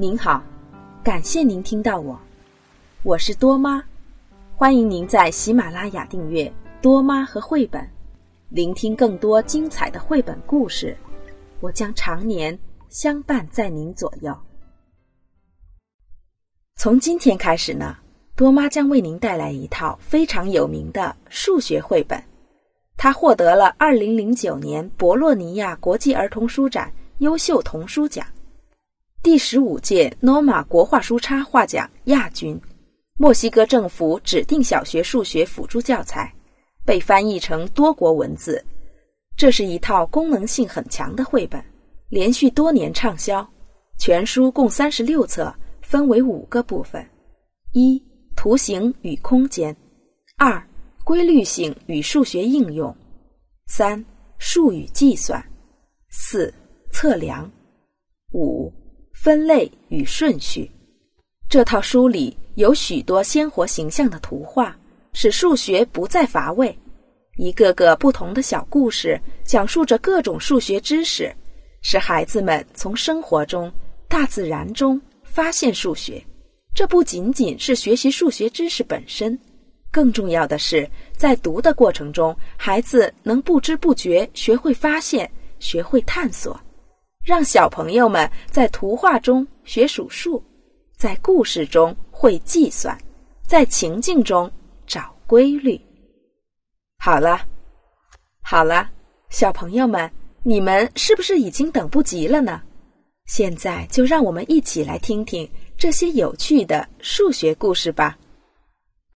您好，感谢您听到我，我是多妈，欢迎您在喜马拉雅订阅多妈和绘本，聆听更多精彩的绘本故事。我将常年相伴在您左右。从今天开始呢，多妈将为您带来一套非常有名的数学绘本，它获得了二零零九年博洛尼亚国际儿童书展优秀童书奖。第十五届诺玛国画书插画奖亚军，墨西哥政府指定小学数学辅助教材，被翻译成多国文字。这是一套功能性很强的绘本，连续多年畅销。全书共三十六册，分为五个部分：一、图形与空间；二、规律性与数学应用；三、数与计算；四、测量；五。分类与顺序，这套书里有许多鲜活形象的图画，使数学不再乏味。一个个不同的小故事，讲述着各种数学知识，使孩子们从生活中、大自然中发现数学。这不仅仅是学习数学知识本身，更重要的是，在读的过程中，孩子能不知不觉学会发现，学会探索。让小朋友们在图画中学数数，在故事中会计算，在情境中找规律。好了，好了，小朋友们，你们是不是已经等不及了呢？现在就让我们一起来听听这些有趣的数学故事吧。